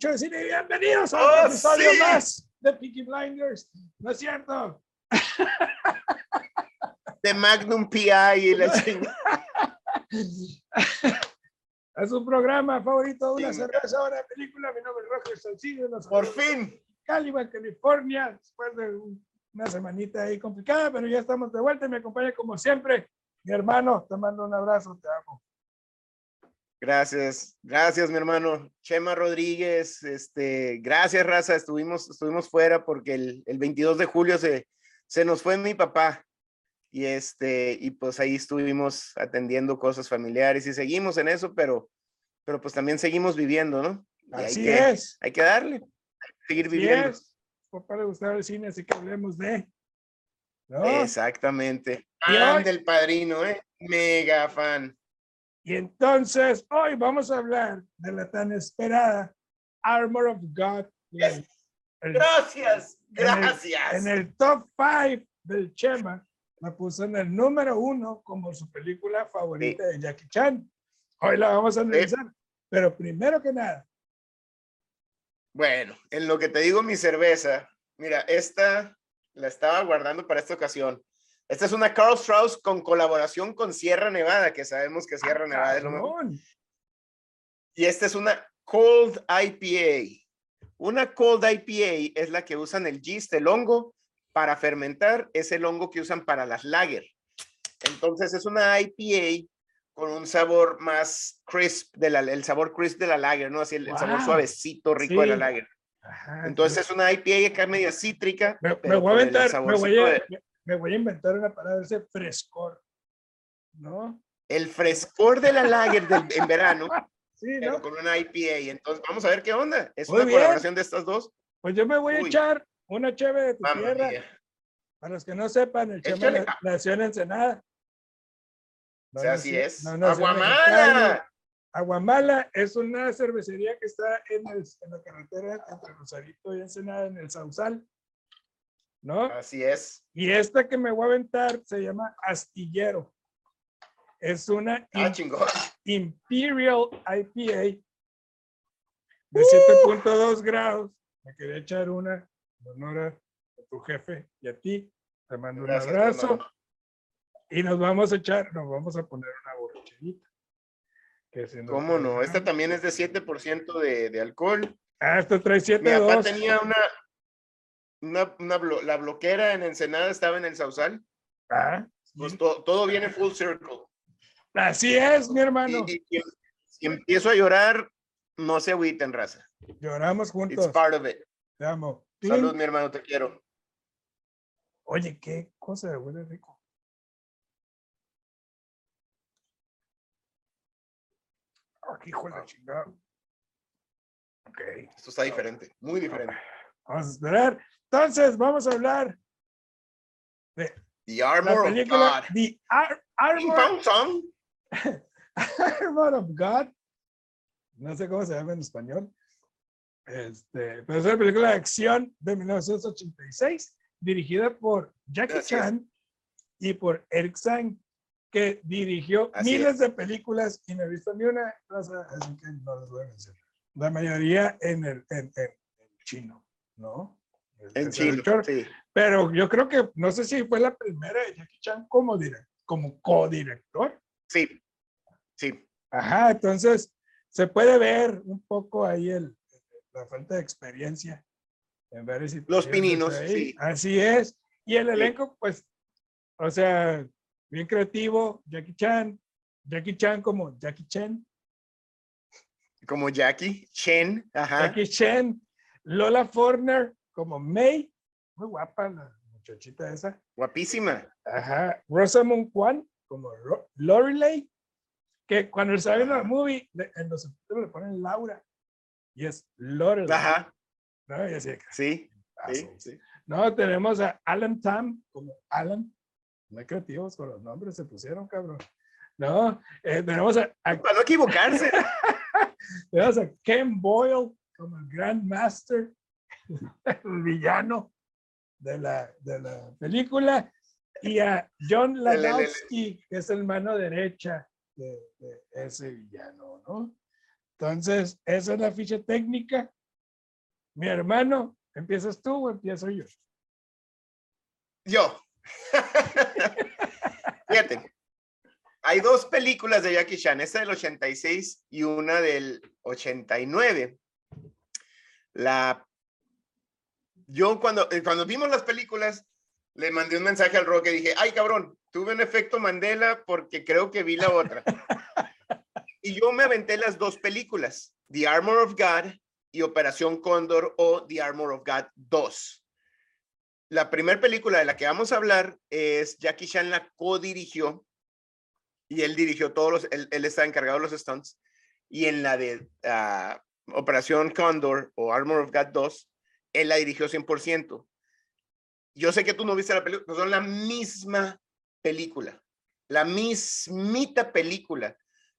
Carlos Cine bienvenidos a ¡Oh, un episodio sí! más de Peaky Blinders. ¿No es cierto? De Magnum PI y la. Es un programa favorito de una Sí, cerveza, una película. Mi nombre es Roger Salcido, Por fin. Caliban, California, después de un- una semanita ahí complicada, pero ya estamos de vuelta y me acompaña como siempre mi hermano. Te mando un abrazo, te amo. Gracias, gracias, mi hermano. Chema Rodríguez, este, gracias, raza. Estuvimos, estuvimos fuera porque el, el 22 de julio se, se nos fue mi papá. Y este, y pues ahí estuvimos atendiendo cosas familiares y seguimos en eso, pero, pero pues también seguimos viviendo, ¿no? Y hay Así que- es. Hay que darle, hay que seguir Así viviendo. es. Papá le gustaba el cine, así que hablemos de. ¿no? Exactamente. Fan del padrino, ¿eh? Mega fan. Y entonces hoy vamos a hablar de la tan esperada Armor of God. El- Gracias, En el- gracias. En el top 5 del Chema, la puso en el número uno como su película favorita de Jackie Chan. Hoy la vamos a analizar. Pero primero que nada, Bueno, en lo que te digo mi cerveza, mira, esta la estaba guardando para esta ocasión. Esta es una Carl Strauss con colaboración con Sierra Nevada, que sabemos que Sierra Nevada es lo mejor. Y esta es una Cold IPA. Una Cold IPA es la que usan el yeast, el hongo, para fermentar. Es el hongo que usan para las lager. Entonces es una IPA con un sabor más crisp, de la, el sabor crisp de la lager, ¿no? Así el, el sabor Wow. suavecito, rico de la Sí. lager. Ajá, Entonces es una IPA acá media cítrica. me, me voy a inventar, me voy a, de- me- voy a inventar una palabra, ese frescor. ¿No? el frescor de la lager del- en verano, Sí, pero ¿no? con una IPA. Entonces vamos a ver qué onda. Es Muy una bien. colaboración de estas dos. Pues yo me voy a echar una cheve de tu tierra. mía. Para los que no sepan, el na- nació en Ensenada. O sea, así es. no en ¡Aguamala! Aguamala es una cervecería que está en, el- en la carretera entre Rosarito y Ensenada, en el Sausal. ¿No? Así es. Y esta que me voy a aventar se llama Astillero. Es una Ah. Imperial IPA de ¡Uh! 7.2 grados. Me quería echar una en honor a tu jefe y a ti. Te mando un Gracias, abrazo. hermano. Y nos vamos a echar, nos vamos a poner una borracherita. Que ¿Cómo no? Esta también es de 7% de, de alcohol. Ah, esta trae Mi papá 7.2. tenía una, una, una blo- la bloquera en Ensenada, estaba en el Sausal. Ah, Pues to- todo viene full circle. así es, mi hermano. Y, y- y si empiezo a llorar, no se agüiten, raza. Lloramos It's juntos. part of it. Te amo. Salud, mi hermano, te quiero. Oye, qué cosa de huele rico. Aquí, hijo de la chingada. Ok, Esto está diferente, muy diferente. vamos a esperar. Entonces, vamos a hablar de The la Armor of película God. The Ar- Armor. Armor of God. No sé cómo se llama en español. Este, pero es una película de acción de 1986, dirigida por Jackie es. Chan y por Eric Sang, que dirigió Así miles es. de películas y no he visto ni una, así que no les voy a mencionar. La mayoría en el en, en- en chino, ¿no? En Es el chino, chor- sí. Pero yo creo que, no sé si fue la primera de Jackie Chan como, direct, como co-director. Sí, sí. Ajá, entonces se puede ver un poco ahí el, la falta de experiencia en varias situaciones pininos, sí. Así es. Y el Sí. elenco, pues, o sea, bien creativo, Jackie Chan, Jackie Chan como Jackie Chan, Como Jackie, Chen, ajá. Jackie Chan, Lola Forner como May, muy guapa la muchachita esa. Guapísima. Ajá, Rosamund Kwan como Lorelei, que cuando sale en la movie, en los subtítulos le ponen Laura, y es Lorelei. Ajá, ¿no? Así "Ah, sí, sí". sí. No, tenemos a Alan Tam como Alan. Muy creativos con los nombres se pusieron, cabrón. No, eh, tenemos, a, a- Para no equivocarse. tenemos a Ken Boyle como el Grand Master, el villano de la, de la película, y a John Ladowski, que es el mano derecha de, de ese villano, ¿no? Entonces, esa es la ficha técnica. Mi hermano, ¿empiezas tú o empiezo yo? Yo. Fíjate. Hay dos películas de Jackie Chan, esta del 86 y una del 89. La yo cuando, eh, cuando vimos las películas, le mandé un mensaje al Rock y dije, ay cabrón, tuve un efecto Mandela porque creo que vi la otra. y yo me aventé las dos películas, The Armor of God y Operación Cóndor o The Armor of God 2. La primera película de la que vamos a hablar es Jackie Chan la co-dirigió y él dirigió todos los, él, él está encargado de los stunts. Y en la de uh, Operación Condor o Armor of God 2, él la dirigió 100%. Yo sé que tú no viste la película, pero son la misma película, la mismita película.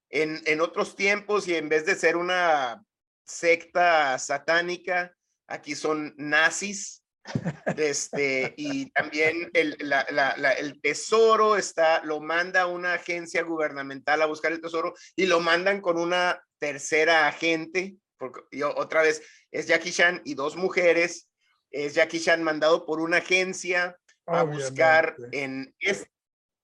En, en otros tiempos y en vez de ser una secta satánica, aquí son nazis. Este, y también el, la, la, la, el tesoro está, lo manda una agencia gubernamental a buscar el tesoro y lo mandan con una tercera agente, porque yo otra vez es Jackie Chan y dos mujeres, es Jackie Chan mandado por una agencia a Obviamente. buscar en es,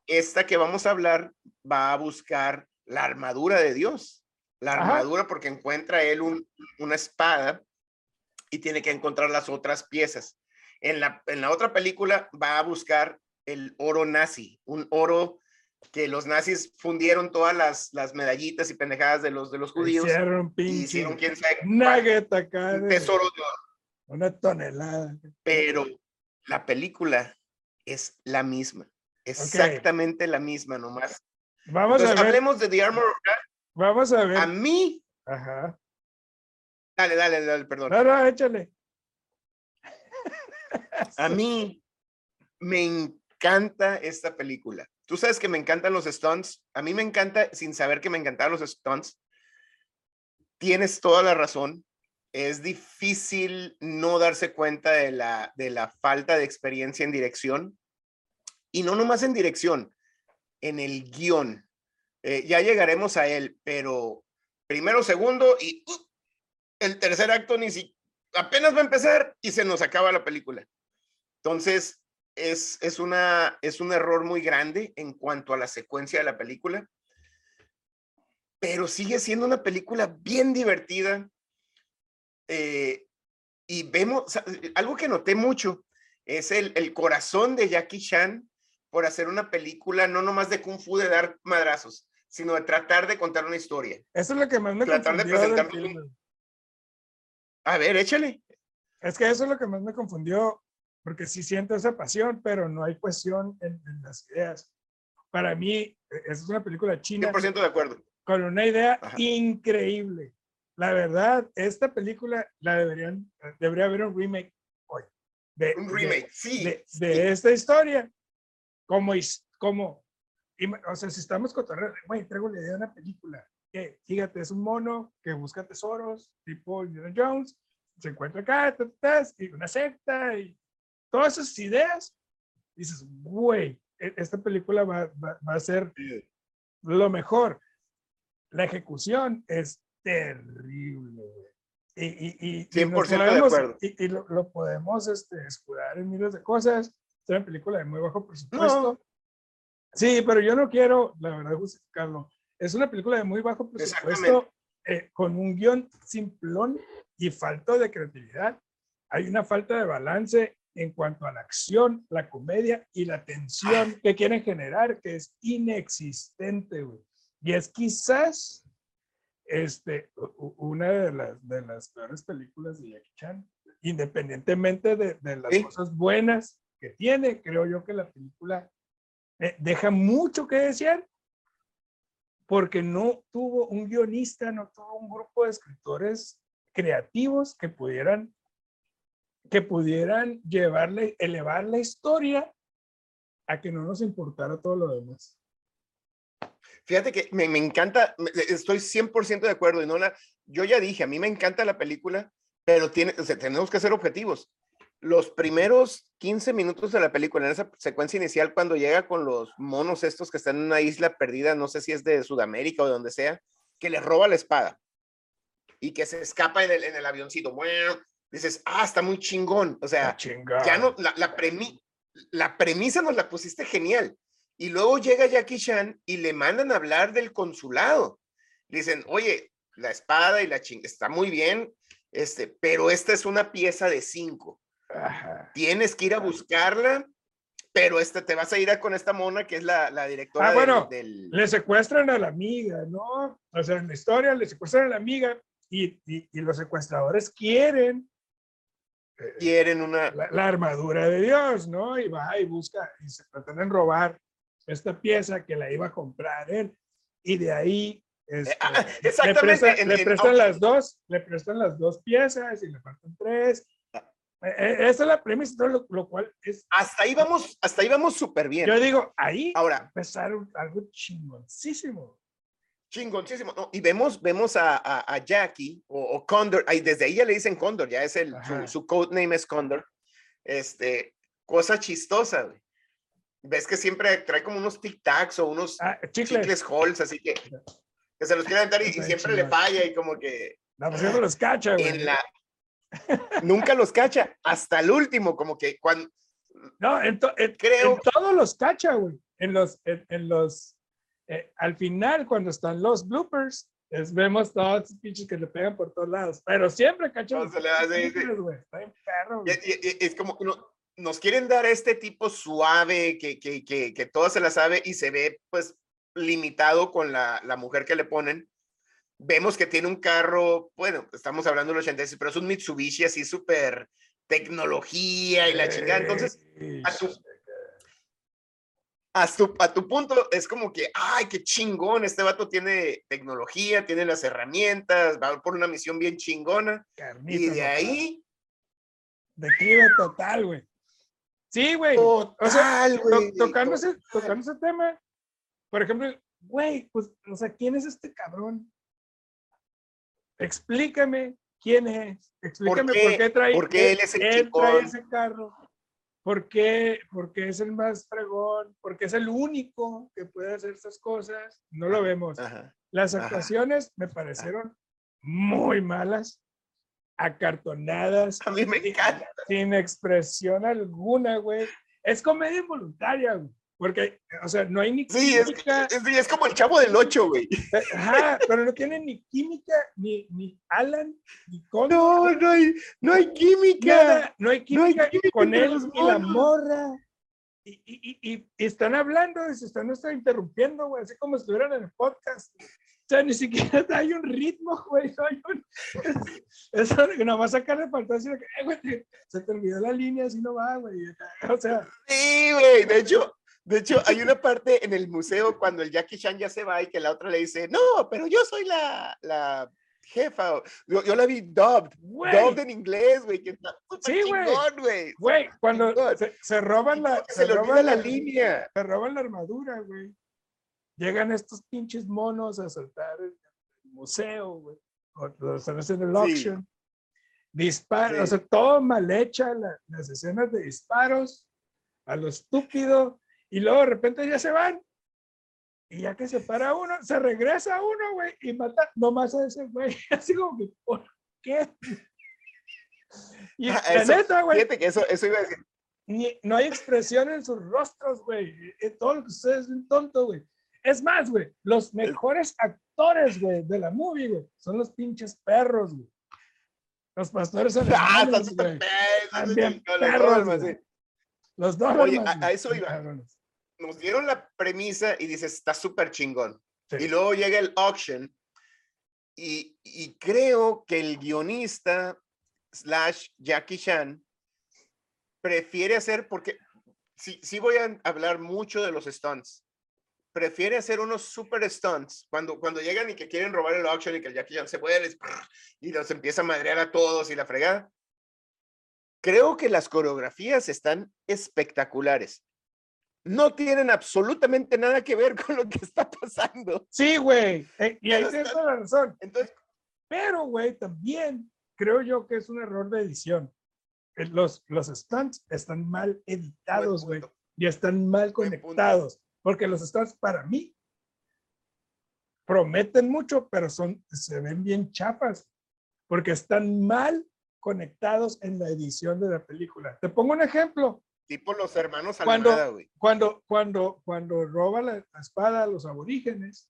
esta que vamos a hablar, va a buscar la armadura de Dios, la Ajá. armadura porque encuentra él un, una espada y tiene que encontrar las otras piezas. En la, en la otra película va a buscar el oro nazi, un oro que los nazis fundieron todas las, las medallitas y pendejadas de los, de los judíos. Hicieron y hicieron quién sabe nugget acá. Un tesoro de oro. Una tonelada. Pero la película es la misma. Exactamente okay. la misma, nomás. Vamos Entonces, a ver. hablemos de The Armor of God. Vamos a ver. A mí. Ajá. Dale, dale, dale, perdón. No, no, échale. A mí me encanta esta película. Tú sabes que me encantan los stunts. A mí me encanta, sin saber que me encantaban los stunts. Tienes toda la razón. Es difícil no darse cuenta de la, de la falta de experiencia en dirección. Y no nomás en dirección, en el guion. Eh, ya llegaremos a él, pero primero, segundo y uh, el tercer acto ni si apenas va a empezar y se nos acaba la película. Entonces, es, es, una, es un error muy grande en cuanto a la secuencia de la película, pero sigue siendo una película bien divertida. Eh, y vemos, algo que noté mucho es el, el, corazón de Jackie Chan por hacer una película no nomás de kung fu de dar madrazos, sino de tratar de contar una historia. Eso es lo que más me tratar de presentar un... A ver, échale. Es que eso es lo que más me confundió porque sí siento esa pasión, pero no hay cuestión en, en las ideas. Para mí, e, es una película china. 100% de acuerdo. Con una idea Ajá. increíble. La verdad, esta película la deberían, debería haber un remake hoy. De, un remake, de, sí. De, sí. de, esta historia. Como, como, o sea, si estamos cotorreando, güey, traigo la idea de una película. Que, fíjate, es un mono que busca tesoros, tipo Indiana Jones, se encuentra acá, y una secta, y todas esas ideas, dices, güey, esta película va, va, va, a ser lo mejor. La ejecución es terrible, y, y, y, 100% podemos, de acuerdo. Y, y lo, lo, podemos este, escudar en miles de cosas. Es una película de muy bajo presupuesto. No. Sí, pero yo no quiero, la verdad, justificarlo. Es una película de muy bajo presupuesto, eh, con un guion simplón y falta de creatividad. Hay una falta de balance en cuanto a la acción, la comedia y la tensión que quieren generar, que es inexistente, güey. Y es quizás este, una de las, de las peores películas de Jackie Chan, independientemente de, de las ¿Sí? cosas buenas que tiene, creo yo que la película eh, deja mucho que desear porque no tuvo un guionista, no tuvo un grupo de escritores creativos que pudieran que pudieran llevarle, elevar la historia a que no nos importara todo lo demás. Fíjate que me, me encanta, estoy 100% de acuerdo. Y no la, yo ya dije, a mí me encanta la película, pero tiene, o sea, tenemos que ser objetivos. Los primeros 15 minutos de la película, en esa secuencia inicial, cuando llega con los monos estos que están en una isla perdida, no sé si es de Sudamérica o de donde sea, que le roba la espada. y que se escapa en el, en el avioncito. Bueno, dices, ah, está muy chingón. O sea, ya no, la, la, premi- la premisa nos la pusiste genial. Y luego llega Jackie Chan y le mandan a hablar del consulado. Dicen, oye, la espada y la ching está muy bien, este, pero esta es una pieza de cinco. Ajá. Tienes que ir a buscarla, pero este, te vas a ir a con esta mona que es la, la directora Ah, del- bueno, del, Le secuestran a la amiga, ¿no? O sea, en la historia le secuestran a la amiga y, y- y los secuestradores quieren quieren una... la, la armadura de Dios, ¿no? Y va y busca y se pretenden robar esta pieza que la iba a comprar él. Y de ahí este, ah, le exactamente, prestan, en- le en- prestan ok. las dos, le prestan las dos piezas y le faltan tres. Ah. Eh, eh, Esa es la premisa, lo, lo cual es, Hasta ahí vamos, hasta ahí vamos súper bien. yo digo, ahí Ahora, empezaron algo chingoncísimo. Chingoncísimo. ¿no? Y vemos, vemos a, a- a Jackie o, o Condor, ahí, desde ahí ya le dicen Condor, ya es el, Ajá. su, su codename es Condor. Este, cosa chistosa, güey. Ves que siempre trae como unos tic-tacs o unos Ah, chicles. chicles Halls, así que, que se los quiere aventar y, y siempre le falla y como que No, pues siempre los cacha, güey. en la... Nunca los cacha, hasta el último, como que cuando... No, en, to- en- Creo- en todos los cacha, güey. En los, en, en los, eh, al final, cuando están los bloopers, es- vemos todos esos pinches que le pegan por todos lados. Pero siempre cacha. No, perro, Y- y- y- es como no- nos quieren dar este tipo suave que, que, que, que todo se la sabe y se ve pues limitado con la, la mujer que le ponen. Vemos que tiene un carro, bueno, estamos hablando de los 86, pero es un Mitsubishi así súper tecnología y la chingada. Entonces, a tu- a tu, a tu punto es como que, ay, qué chingón, este vato tiene tecnología, tiene las herramientas, va por una misión bien chingona. Y carnitas, de papá. ahí, Declive total, güey. Sí, güey. O sea, total, to- güey, tocando, ese, total. tocando ese tema, por ejemplo, güey, pues, o sea, ¿quién es este cabrón? Explícame quién es. Explícame por qué- qué, trae, por qué él es el él trae ese carro. ¿Por qué? Porque es el más fregón, porque es el único que puede hacer estas cosas. No lo vemos. Ajá. Las Ajá. actuaciones me parecieron muy malas, acartonadas, A mí me sin- encanta. sin expresión alguna, güey. Es comedia involuntaria, güey. Porque, o sea, no hay ni Sí, es, química. es, es como el chavo del 8, güey. Ajá, pero no tiene ni química, ni, ni Alan, ni con No, no hay, no hay química. nada, no hay no hay química química con él y la morra. Y, y, y, y- están hablando se están no están interrumpiendo, güey, así como si estuvieran en el podcast. O sea, ni siquiera hay un ritmo, güey. No hay un... Eso que nada más sacar de que, eh, güey, se te olvidó la línea, así no va, güey. O sea, Sí, güey. De hecho, de hecho, hay una parte en el museo cuando el Jackie Chan ya se va y que la otra le dice, no, pero yo soy la, la jefa. Yo, yo la vi dubbed. Dubbed en inglés, güey. Que está súper Sí, güey. güey. cuando se, se roban la, Se roban la línea. se roban la armadura, güey. Llegan estos pinches monos a saltar el, museo, güey. O están haciendo el Sí. auction. Disparos, Sí. o sea, todo mal hecha, la- las escenas de disparos a lo estúpido, y luego de repente ya se van. Y ya que se para uno, se regresa uno, güey, y mata nomás a ese güey. Así como que, ¿por qué? Y Ah, la eso, neta, güey, Fíjate que eso, eso iba a decir. ni- no hay expresión en sus rostros, güey. Eh, Todo lo que ustedes ven tonto, güey. Es más, güey, los mejores actores, güey, de la movie, güey, son los pinches perros, güey. Los pastores Ah, güey. con los perros. Los dos. Oye, a- a eso iba. Nos dieron la premisa y dices, está súper chingón. Y luego llega el auction y, y creo que el guionista slash Jackie Chan prefiere hacer, porque sí, sí voy a hablar mucho de los stunts, prefiere hacer unos super stunts cuando, cuando llegan y que quieren robar el auction y que el Jackie Chan se les- y los empieza a madrear a todos y la fregada. Creo que las coreografías están espectaculares. No tienen absolutamente nada que ver con lo que está pasando. Sí, güey. eh, y ahí tienes está- toda la razón. Entonces, Pero, güey, también creo yo que es un error de edición. Eh, Los, los stunts están mal editados, güey. y están mal conectados. Porque los stunts para mí prometen mucho, pero son, se ven bien chapas. porque están mal conectados en la edición de la película. Te pongo un ejemplo. Tipo los hermanos Cuando- güey. Cuando, cuando, cuando roba la, la espada a los aborígenes,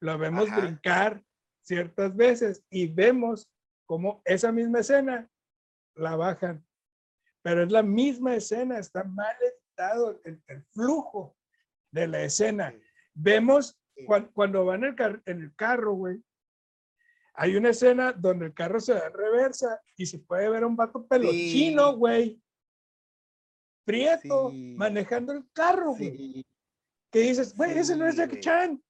lo vemos Ajá. brincar ciertas veces y vemos como esa misma escena la bajan. Pero es la misma escena, está mal editado el, el flujo de la escena. Vemos Sí. cuan- cuando van en el, car- en el carro, güey. Hay una escena donde el carro se da en reversa y se puede ver a un vato pelochino, Sí. güey. Prieto, Sí. manejando el carro, güey. Que dices, güey, ese no es Jackie. Chan.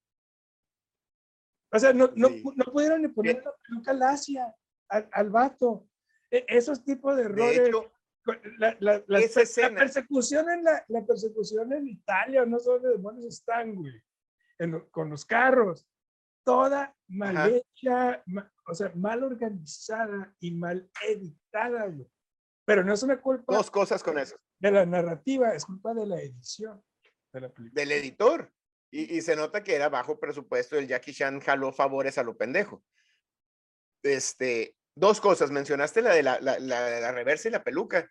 O sea, no, no, no pudieron ni poner la peluca lacia al, al vato. E- esos tipos de errores. De hecho, con- la, la- la- esa escena- persecución en la, persecución en Italia, no sé dónde demonios están, güey, en con los carros, toda mal Ajá. hecha, ma- o sea, mal organizada y mal editada, güey. Pero no es una culpa dos cosas con eso. De la narrativa, es culpa de la edición de la película. Del editor. Y, y se nota que era bajo presupuesto. El Jackie Chan jaló favores a lo pendejo. Este, dos cosas. Mencionaste la de la, la, la la reversa y la peluca.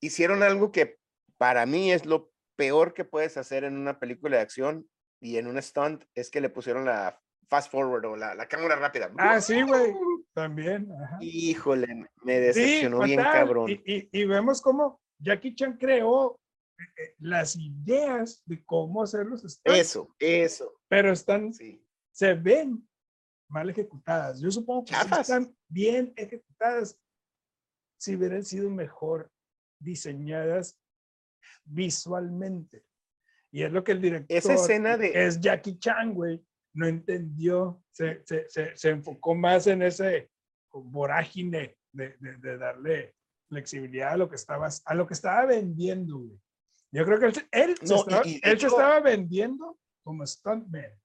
Hicieron algo que para mí es lo peor que puedes hacer en una película de acción y en un stunt, es que le pusieron la fast forward o la, la cámara rápida. Ah, sí, güey, también. ajá. Híjole, me Sí, decepcionó bien fatal. cabrón. Y, y- y vemos cómo Jackie Chan creó eh, eh, las ideas de cómo hacer los stunts, Eso, eso, pero están, sí. se ven mal ejecutadas. Yo supongo que Chafas. están bien ejecutadas si hubieran sido mejor diseñadas visualmente. Y es lo que el director, Esa escena de- es Jackie Chan, güey, no entendió, se, se, se, se enfocó más en ese vorágine de, de, de darle flexibilidad a lo que estaba, a lo que estaba vendiendo, güey. Yo creo que él, él, No, y- estaba, y de él se estaba vendiendo como stuntman.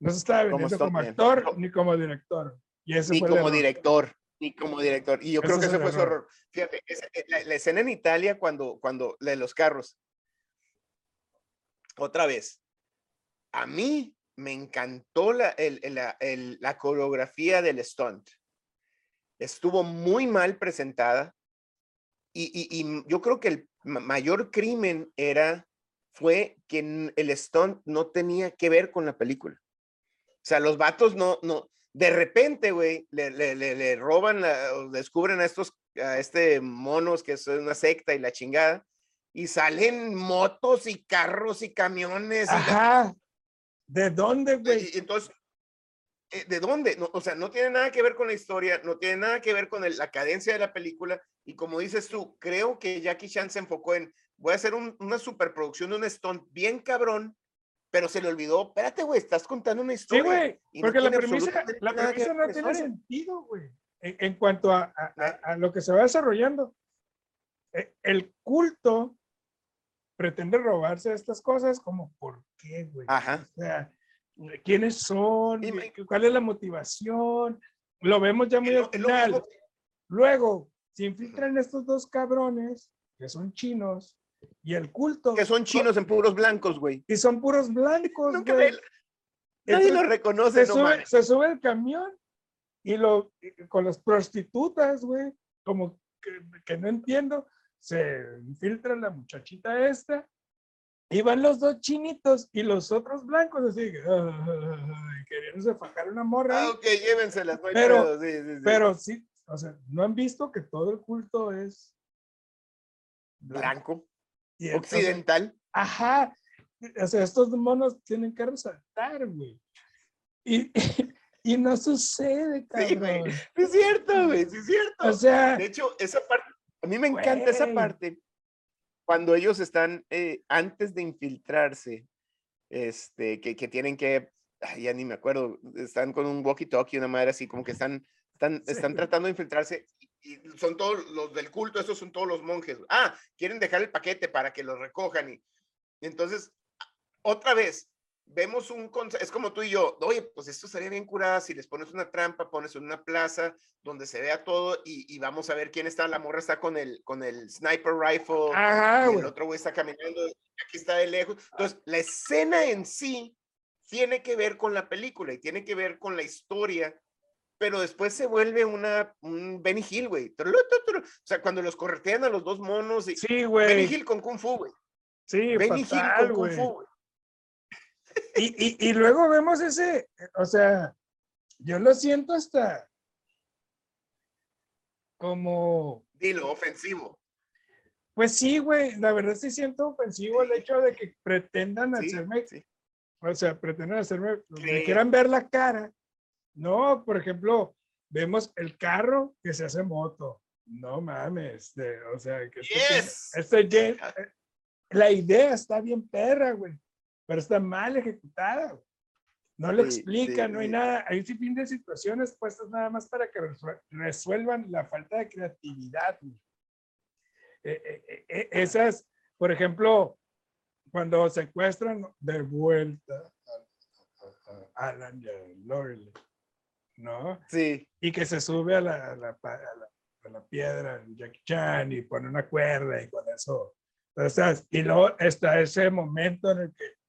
No se estaba vendiendo como, actor No. ni como director. Y ese ni fue como director, ni como director. Y yo creo que es ese fue su error. Fíjate, esa- eh, la, la escena en Italia cuando, cuando la de los carros. Otra vez, a mí me encantó la, el- el- la, el- la coreografía del stunt. Estuvo muy mal presentada. Y, y- y yo creo que el ma- mayor crimen era, fue que el stunt no tenía que ver con la película. O sea, los vatos no, no, de repente, güey, le, le, le, le roban, la- o descubren a estos, a este monos que es una secta y la chingada, y salen motos y carros y camiones. y la- Ajá. ¿De dónde, güey? y- y entonces, ¿de dónde? No, o sea, no tiene nada que ver con la historia, no tiene nada que ver con el- la cadencia de la película. Y como dices tú, creo que Jackie Chan se enfocó en, voy a hacer un- una superproducción de un stunt bien cabrón, pero se le olvidó, espérate, güey, estás contando una Sí, historia. güey. y no Porque la premisa, la premisa no tiene sentido, güey. En, en cuanto a, a- a- a lo que se va desarrollando. Eh, El culto pretende robarse estas cosas como, ¿por qué, güey? Ajá. O sea, ¿quiénes son? ¿Cuál es la motivación? Lo vemos ya muy al final. Luego, se infiltran estos dos cabrones, que son chinos, y el culto. que son chinos en puros blancos, güey. Y son puros blancos, güey. Nadie Entonces, lo reconoce, se no sube, se sube el camión y lo con las prostitutas, güey, como que, que no entiendo, se infiltra la muchachita esta y van los dos chinitos y los otros blancos así, que, ay, queriéndose fajar una morra. Ah, ok, llévenselas, no hay Pero- pedo, sí, sí, sí. Pero sí, o sea, no han visto que todo el culto es Blanco, Y entonces- occidental. Ajá. O sea, estos monos tienen que resaltar, güey. Y, y no sucede, Sí, güey. cabrón. Sí Es cierto, güey, sí es cierto. O sea, De hecho, esa parte, a mí me encanta esa Güey. parte cuando ellos están eh, antes de infiltrarse, este, que, que tienen que, ay, ya ni me acuerdo, están con un walkie-talkie, una madre así, como que están, están, Sí. están tratando de infiltrarse y son todos los del culto, esos son todos los monjes. Ah, quieren dejar el paquete para que lo recojan y entonces, otra vez, vemos un es como tú y yo, oye, pues esto estaría bien curada si les pones una trampa, pones una plaza donde se vea todo y, y vamos a ver quién está, la morra está con el, con el sniper rifle, ajá, el otro güey está caminando, aquí está de lejos. Entonces, la escena en sí tiene que ver con la película y tiene que ver con la historia pero después se vuelve una, un Benny Hill, güey. O sea, cuando los corretean a los dos monos. Y, Sí, Benny güey. Hill con Kung Fu, güey. Sí, Benny Hill fatal, con Kung güey. Fu, güey. Y, y, y luego vemos ese, o sea, yo lo siento hasta como, Dilo, ofensivo. pues sí, güey, la verdad sí siento ofensivo el hecho de que pretendan Sí, hacerme, sí. o sea, pretendan hacerme, me quieran ver la cara. No, por ejemplo, vemos el carro que se hace moto. No mames, de- o sea, que este, Yes. este eh, la idea está bien perra, güey, pero está mal ejecutada. No le Sí, explica, sí, no hay sí. nada. Hay un sinfín de situaciones puestas nada más para que resue- resuelvan la falta de creatividad. Eh, eh, eh, eh, esas, por ejemplo, cuando secuestran de vuelta a, Alan y a Lorelei, ¿no? Sí. y que se sube a la, a la, a la- a la piedra Jackie Chan y pone una cuerda y con eso. Entonces, y luego está ese momento en el que,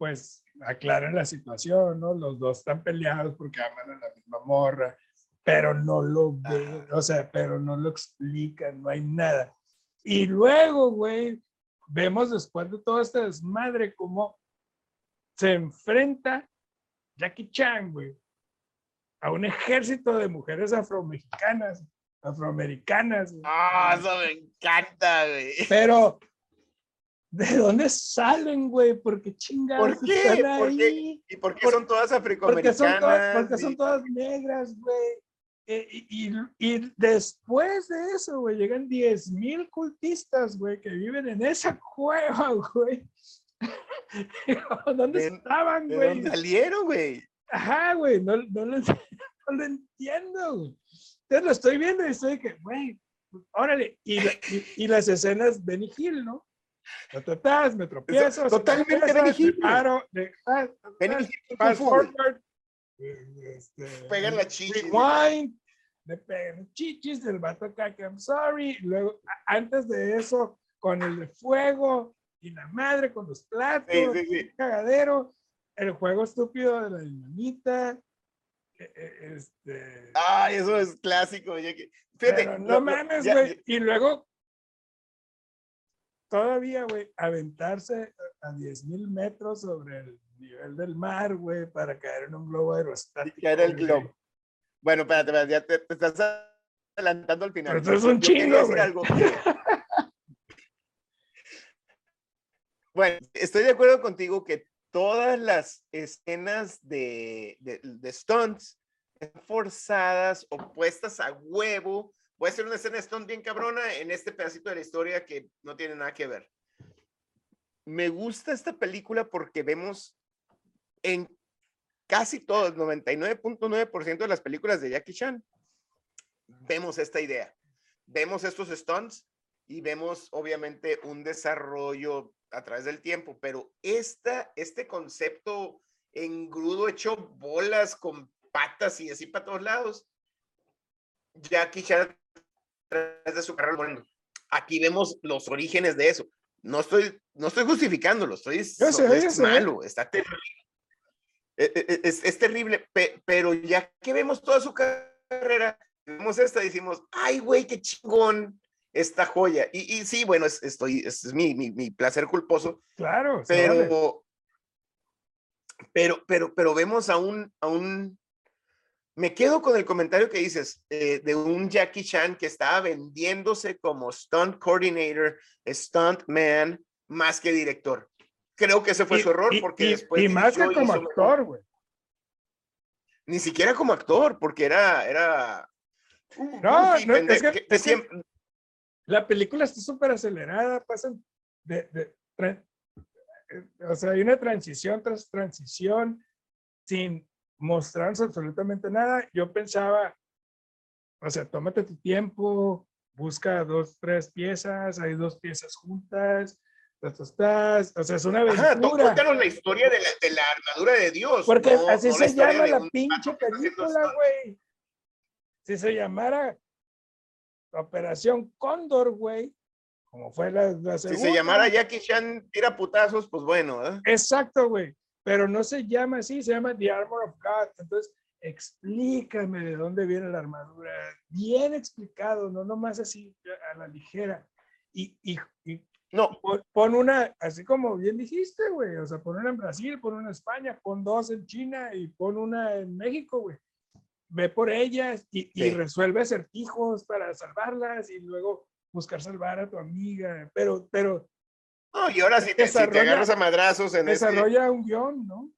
pues, aclaran la situación, ¿no? Los dos están peleados porque aman a la misma morra, pero no lo ven, o sea, pero no lo explican, no hay nada. Y luego, güey, vemos después de todo este desmadre cómo se enfrenta Jackie Chan, güey, a un ejército de mujeres afromexicanas, afroamericanas. Ah, eso me encanta, güey. Pero, ¿de dónde salen, güey? ¿Por qué chingados ¿Por qué? están ¿Por qué? ¿Y por qué Por- son todas Porque son, todas, porque son todas negras, güey. Eh, Y, y- y después de eso, güey, llegan 10 mil cultistas, güey, que viven en esa cueva, güey. ¿Dónde ¿De- estaban, ¿De güey? dónde salieron, güey? Ajá, güey, no, no, lo, no lo entiendo, güey. Entonces lo estoy viendo y estoy que, güey, órale. Y, la- y, y las escenas Benny Hill, ¿no? Me tropiezo. totalmente tropieza, Benny Hill, paro, de- ah, Benny ah, Hill fast forward, este, Pegan la chichis, Rewind, le pegan chichis del vato acá que I'm sorry. Luego, antes de eso, con el de fuego y la madre con los platos Sí, sí, sí. cagadero, el juego estúpido de la dinamita. eh, eh, Este, Ay, eso es clásico. Fíjate. pero no lo- mames, güey. Y luego, todavía, güey, aventarse a 10 mil metros sobre el nivel del mar, güey, para caer en un globo aerostático. Ya era el globo. Bueno, espérate, espérate, ya te, te estás adelantando al final. Pero esto es un chingo, güey. Bueno, estoy de acuerdo contigo que todas las escenas de, de, de stunts forzadas o puestas a huevo. Puede ser una escena stunt bien cabrona en este pedacito de la historia que no tiene nada que ver. Me gusta esta película porque vemos en casi todo, el 99.9% de las películas de Jackie Chan, vemos esta idea. Vemos estos stunts y vemos obviamente un desarrollo a través del tiempo, pero esta, este concepto engrudo hecho bolas con patas y así para todos lados, Jackie Chan a de su carrera bueno, aquí vemos los orígenes de eso. No estoy, no estoy justificándolo, estoy sé, es malo, está terrible. E- e- Es, es terrible, pe- pero ya que vemos toda su carrera, vemos esta y decimos, ay, güey, qué chingón esta joya. Y, y sí, bueno, es, estoy, es, mi, mi, mi placer culposo, Claro, vale. pero, pero, pero, pero vemos a un, a un, me quedo con el comentario que dices eh, de un Jackie Chan que estaba vendiéndose como stunt coordinator, stunt man, más que director. Creo que ese fue Y- su error porque y- después y más que como actor, güey. Ni siquiera como actor, porque era, era. No, no, es que- es La película está súper acelerada, pasan de, eh, o sea, hay una transición tras transición sin mostrarnos absolutamente nada. Yo pensaba, o sea, tómate tu tiempo, busca dos, tres piezas, hay dos piezas juntas, tas, tas, tas, o sea, es una Ajá, tó- aventura. cuéntanos la historia de la, de la armadura de Dios. Porque no- así no se llama la pinche película, güey. Si se llamara Operación Cóndor, güey, como fue la, la Si segunda. se llamara Jackie Chan tira putazos, pues bueno, ¿eh? Exacto, güey. Pero no se llama así, se llama The Armor of God. Entonces, explícame de dónde viene la armadura, bien explicado, no nomás así a la ligera. Y, y, y No, pon- pon una, así como bien dijiste, güey, o sea, pon una en Brasil, pon una en España, pon dos en China y pon una en México, güey. Ve por ellas y, y Sí. resuelve acertijos para salvarlas y luego buscar salvar a tu amiga, pero, pero no, y ahora si te, si te Desarrolla- agarras a madrazos en este, desarrolla un guion, ¿no?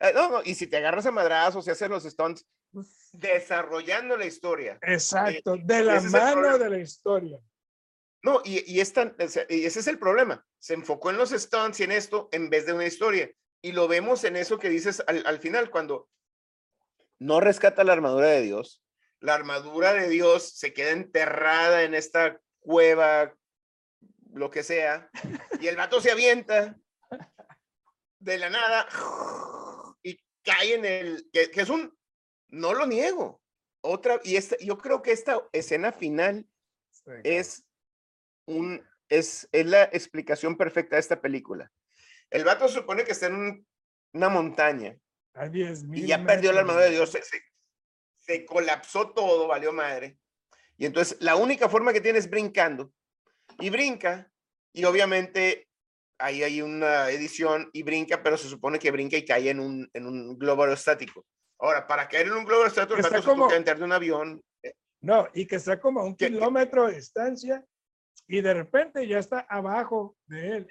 eh, no, no, y si te agarras a madrazos y haces los stunts, desarrollando la historia. Exacto, de la mano de la historia. No, y, y, es tan- y ese es el problema. Se enfocó en los stunts y en esto en vez de una historia. Y lo vemos en eso que dices al, al final, cuando no rescata la armadura de Dios. La armadura de Dios se queda enterrada en esta cueva, lo que sea, y el vato se avienta de la nada y cae en el, que, que es un, no lo niego. Otra, y esta, yo creo que esta escena final Sí, es un es, es la explicación perfecta de esta película. El vato supone que está en un- una montaña a 10 y ya perdió la armadura de. Dios, se, se- se colapsó todo, valió madre. Y entonces la única forma que tiene es brincando y brinca y obviamente ahí hay una edición y brinca, pero se supone que brinca y cae en un, en un globo aerostático. Ahora, para caer en un globo aerostático, el Está se como- que aventar de un avión. No, y que está como a un Que- que- kilómetro de distancia y de repente ya está abajo de él.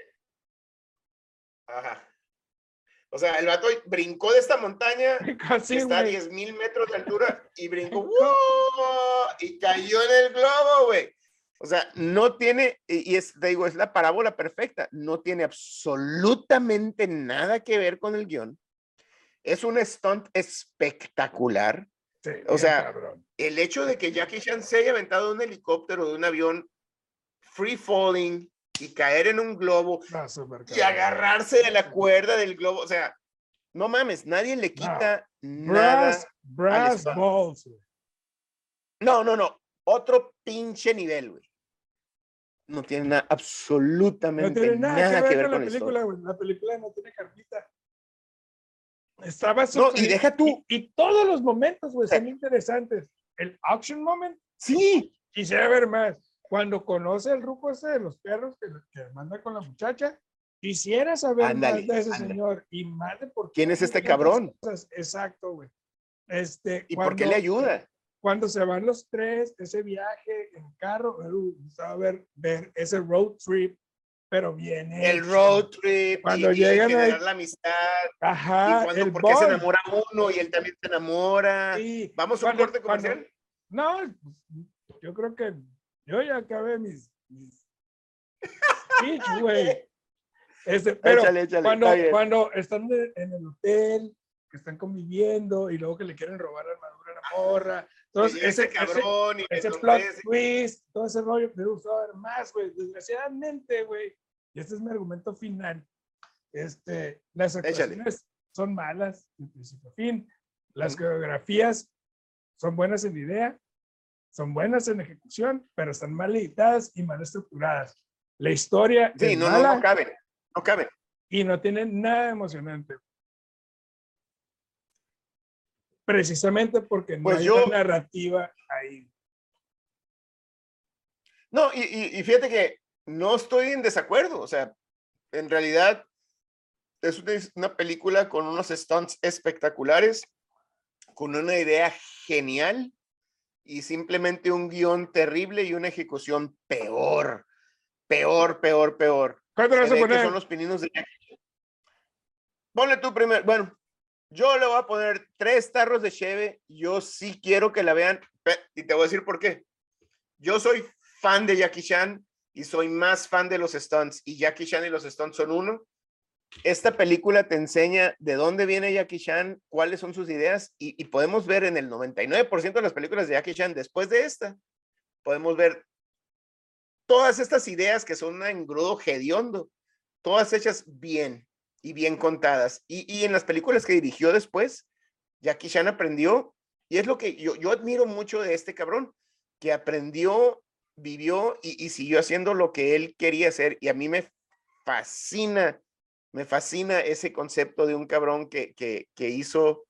Ajá. O sea, el vato brincó de esta montaña Casi, que está a güey. 10 mil metros de altura y brincó ¡wow! y cayó en el globo, güey. O sea, no tiene, y es, te digo, es la parábola perfecta, no tiene absolutamente nada que ver con el guion. Es un stunt espectacular. Sí, o sea, cabrón. El hecho de que Jackie Chan se haya aventado de un helicóptero, de un avión, free falling y caer en un globo y agarrarse de la cuerda del globo, o sea, no mames, nadie le quita nada. Brass, brass balls. No, no, no. Otro pinche nivel, güey. No tiene nada, No absolutamente tiene nada, que ver con la la película, güey. La película no tiene carpita. Estaba No, y deja tú. Y, y todos los momentos, güey, son Eh. interesantes. El action moment, Sí, quisiera ver más. Cuando conoce el ruco ese de los perros que, que manda con la muchacha, quisiera saber Ándale, más de ese señor y más de por qué. ¿Quién es este cabrón? cosas. Exacto, güey. Este, ¿y por qué le ayuda? Cuando se van los tres, ese viaje en carro, uh, a ver, ver ese road trip, pero bien El road trip, Cuando y, y llegan generar ahí- la amistad, Ajá, y cuando, el por qué se bond, enamora uno y él también se enamora. sí. Vamos a un Cuando- corte cuando- comercial. No, pues, yo creo que yo ya acabé mis, mis speech, güey. Este, pero échale, échale. cuando, está cuando están en el hotel, que están conviviendo y luego que le quieren robar la armadura a la morra. Entonces, Y ese, ese cabrón y le ese, ese plot twist, todo ese rollo, me gustó ver más, güey. Desgraciadamente, güey, y este es mi argumento final. Este, las Échale. actuaciones son malas de principio a fin. Las Ujú. coreografías son buenas en idea, son buenas en ejecución, pero están mal editadas y mal estructuradas. La historia Sí, es no, no, mala no cabe. No cabe. y no tiene nada emocionante. Precisamente porque no Pues hay yo- una narrativa ahí. No, y, y- y fíjate que no estoy en desacuerdo. O sea, en realidad es una, película con unos stunts espectaculares, con una idea genial y simplemente un guion terrible y una ejecución peor. Peor, peor, peor. ¿Cuánto vas a poner? son los pininos de. Ponle tú primero. Bueno, yo le voy a poner tres tarros de cheve. Yo sí quiero que la vean. Y te voy a decir por qué. Yo soy fan de Jackie Chan y soy más fan de los stunts. Y Jackie Chan y los stunts son uno. Esta película te enseña de dónde viene Jackie Chan, cuáles son sus ideas y, y podemos ver en el 99% de las películas de Jackie Chan después de esta, podemos ver todas estas ideas que son un engrudo hediondo, todas hechas bien y bien contadas. Y, y en las películas que dirigió después, Jackie Chan aprendió, y es lo que yo, yo admiro mucho de este cabrón, que aprendió, vivió y, y siguió haciendo lo que él quería hacer. Y a mí me fascina, me fascina ese concepto de un cabrón que, que, que hizo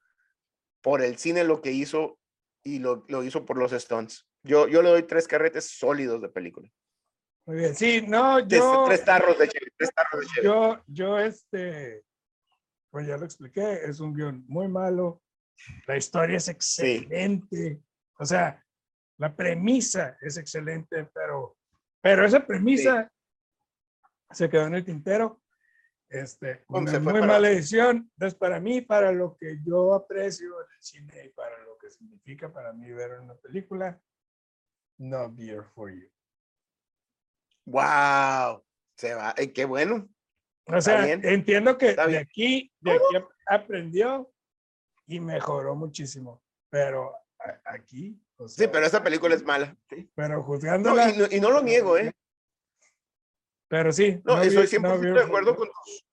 por el cine lo que hizo y lo, lo hizo por los Stones. Yo, yo le doy tres carretes sólidos de película. Muy bien. Sí, no, yo, tres tarros de cheve, tres tarros de cheve. yo, yo, este, pues ya lo expliqué, es un guion muy malo. La historia es excelente. O sea, la premisa es excelente, pero, pero esa premisa se quedó en el tintero. Este, ¿Cómo una se fue muy para- mala edición. Entonces, para mí, para lo que yo aprecio en el cine y para lo que significa para mí ver una película, no beer for you. Wow, se va, eh, qué bueno. O sea, entiendo que de aquí, de aquí ap- aprendió y mejoró muchísimo, pero aquí, o Sí, sea, pero esa película es mala. Sí. pero No, juzgándola, y, no, y no lo niego, ¿eh? pero sí. No, beer- estoy 100% no beer de acuerdo con, tus-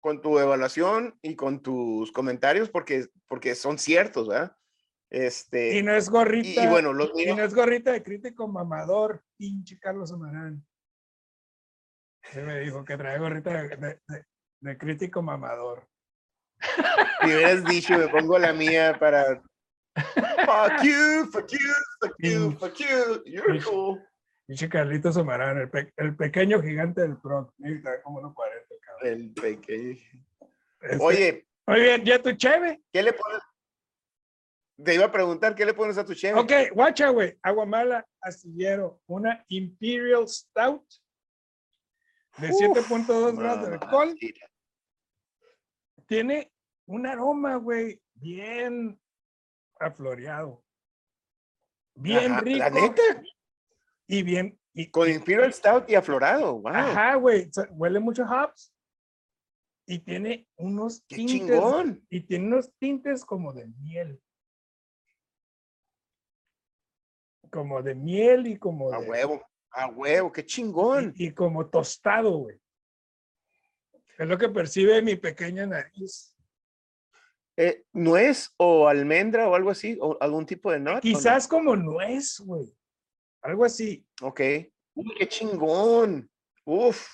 con tu evaluación y con tus comentarios porque, porque son ciertos, ¿verdad? Este, Y no es y, gorrita, y bueno, los y no es gorrita de crítico mamador, pinche Carlos Amarán. Él me dijo que trae gorrita de, de- de- de crítico mamador. si hubieras dicho, me pongo la mía para. Fuck you, fuck you, fuck you, fuck you, you're cool. Pinche Carlitos Amarán, el, pe- el pequeño gigante del pro. Trae como unos 40, cabrón. El pequeño. Este, Oye, Muy bien, ¿ya tu cheve? ¿qué le pones? Te iba a preguntar, ¿qué le pones a tu cheve? Ok, guacha, güey. Aguamala Astillero, una Imperial Stout de Uf, 7.2 grados de alcohol. Tiene un aroma, güey, bien afloreado. Bien Ajá, rico. La neta, Y bien. Y, con Imperial Stout y aflorado. Wow. Ajá, güey. Huele mucho hops. Y tiene unos Qué tintes. chingón. Y tiene unos tintes como de miel. Como de miel y como A de. huevo, a huevo, qué chingón. y, y como tostado, güey. Es lo que percibe mi pequeña nariz. Eh, ¿Nuez o almendra o algo así? ¿O algún tipo de nut? no? Quizás como nuez, güey. Algo así. Ok. Uy, qué chingón. Uf.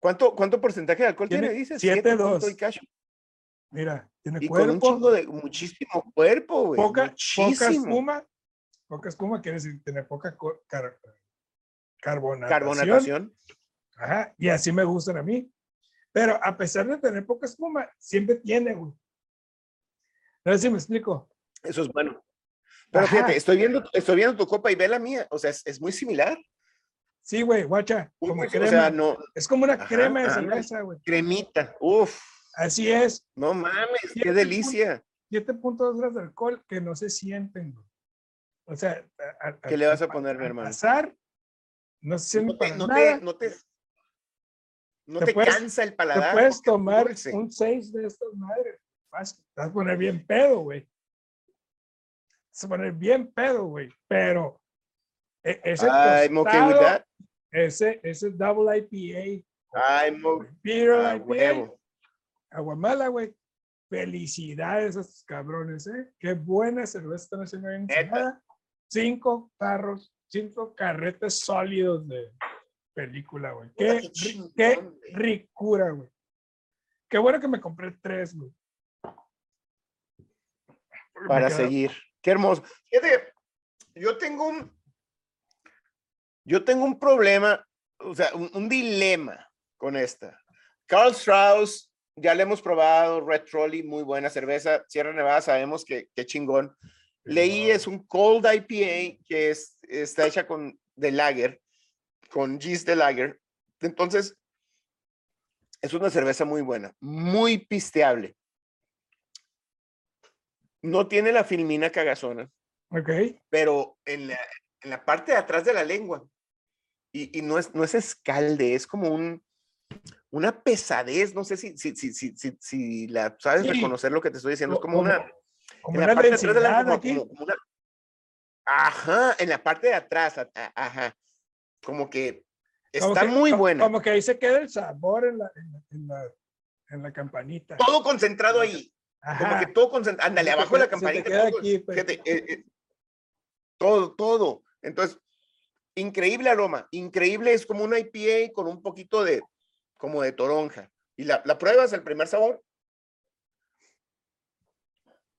¿Cuánto, cuánto porcentaje de alcohol tiene? Tiene Dices. siete Siete dos. punto y cacho. Mira, tiene Y con un cuerpo, chingo de muchísimo cuerpo, güey. poca, poca espuma. Poca espuma quiere decir tener poca car- carbonatación. Carbonatación. Ajá, y así me gustan a mí. Pero a pesar de tener poca espuma, siempre tiene, güey. No sé si me explico. Eso es bueno. Pero Ajá. fíjate, estoy viendo, estoy viendo tu copa y ve la mía. O sea, es, es muy similar. Sí, güey, guacha, como muy- crema. o sea, no, Es como una Ajá, crema de cerveza, güey. cremita. Uf. Así es. No mames, qué delicia. 7.2 grados de alcohol que no se sienten, güey. O sea, a- a- ¿Qué le vas a poner, mi hermano? pasar, no No te, para no nada. te, no te, no Te te puedes- cansa el Te paladar. puedes porque es tomar un 6 de estas madres. Te vas a poner bien pedo, güey. Te vas a poner bien pedo, güey. Pero e- ese I'm okay with that. ese, ese double IPA, I'm a IPA, huevo. Aguamala, güey. Felicidades a estos cabrones, ¿eh? Qué buena cerveza están haciendo en. Cinco carros, cinco carretes sólidos de película, güey. Qué, Qué ri- chingón, qué güey. ricura, güey. Qué bueno que me compré tres, güey. Porque para seguir. Qué hermoso. Fíjate, yo tengo un, yo tengo un problema, o sea, un, un dilema con esta. Carl Strauss, ya le hemos probado, Red Trolley, muy buena cerveza. Sierra Nevada, sabemos que, qué chingón. Leí es un Cold IPA que es, está hecha con de lager, con yeast de lager. Entonces, es una cerveza muy buena, muy pisteable. No tiene la filmina cagazona, Ok. pero en la, en la parte de atrás de la lengua. Y, y no, es, no es escalde, es como un, una pesadez. No sé si, si, si, si, si, la sabes Sí. reconocer lo que te estoy diciendo. Es como Como- una. Como en la una parte de atrás de la aquí. como- como una- Ajá, en la parte de atrás. a- a- Ajá. Como que Como está que- muy co- buena. Como que ahí se queda el sabor en la, en la, en la, en la campanita. Todo concentrado ahí. Como Ajá. que todo concentrado. Ándale, Se abajo de la se campanita. todo, aquí, pues. fíjate, eh, eh, todo, todo. Entonces, increíble aroma. Increíble, es como una IPA con un poquito de, como de toronja. Y la, la pruebas, el primer sabor.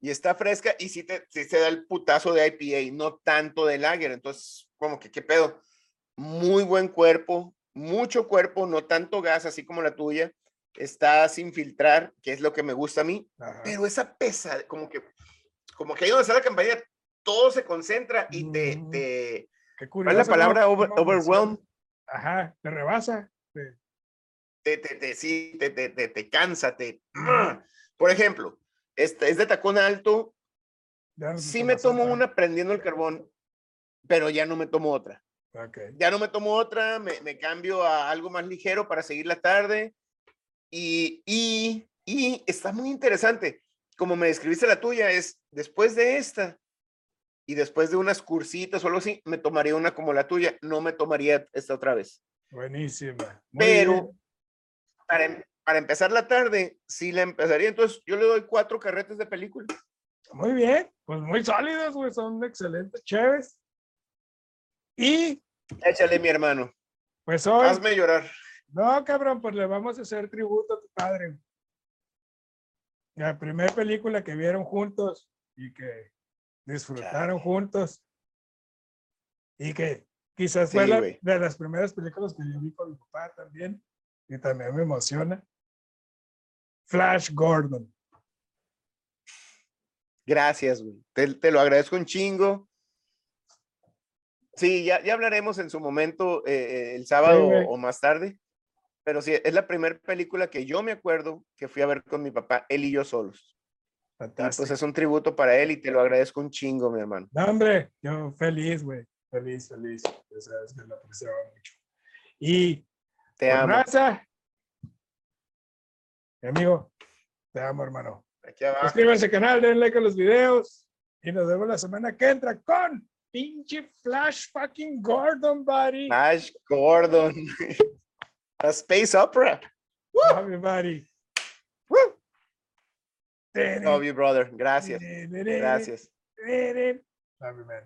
Y está fresca y sí te, sí te da el putazo de IPA, no tanto de lager. Entonces, como que, ¿qué pedo? Muy buen cuerpo, mucho cuerpo, no tanto gas, así como la tuya. Está sin filtrar, que es lo que me gusta a mí, Ajá. pero esa pesa, como que, como que ahí donde está la campaña, todo se concentra y te, Mm, te Qué ¿cuál es la curioso, palabra? Over- overwhelm. Ajá, te rebasa. te- te, te, te, sí, te, te, te, te cansa, te... Por ejemplo, este es de tacón alto, sí me tomo una prendiendo el carbón, pero ya no me tomo otra. Ya no me tomo otra, me, me cambio a algo más ligero para seguir la tarde. Y, y, y está muy interesante. Como me describiste la tuya, es después de esta y después de unas cursitas o algo así, me tomaría una como la tuya. No me tomaría esta otra vez. Buenísima. Muy Pero bien. para, em- para empezar la tarde, sí la empezaría. Entonces, yo le doy cuatro carretes de película. Muy bien. Pues muy sólidos, güey. Son excelentes, chéves. Y Échale, mi hermano. pues hoy. Hazme llorar. No, cabrón, pues le vamos a hacer tributo a tu padre. La primera película que vieron juntos y que disfrutaron juntos. Y que quizás fue la- de las primeras películas que yo vi con mi papá también. Y también me emociona. Flash Gordon. Gracias, güey. Te, te lo agradezco un chingo. Sí, ya, ya hablaremos en su momento eh, eh, el sábado güey. o más tarde. Pero sí, es la primera película que yo me acuerdo que fui a ver con mi papá, él y yo solos. Pues Fantástico. es un tributo para él y te lo agradezco un chingo, mi hermano. No, hombre, yo feliz, güey. Feliz, feliz. Ya sabes que lo apreciaba mucho. Y Te pues, amo. raza, mi amigo, te amo, hermano. Aquí abajo. Suscríbanse al canal, denle like a los videos y nos vemos la semana que entra con pinche Flash fucking Gordon, buddy. Ash Gordon. A space opera. Love you, buddy. Woo. Love you, brother. Gracias. Gracias. Love you, man.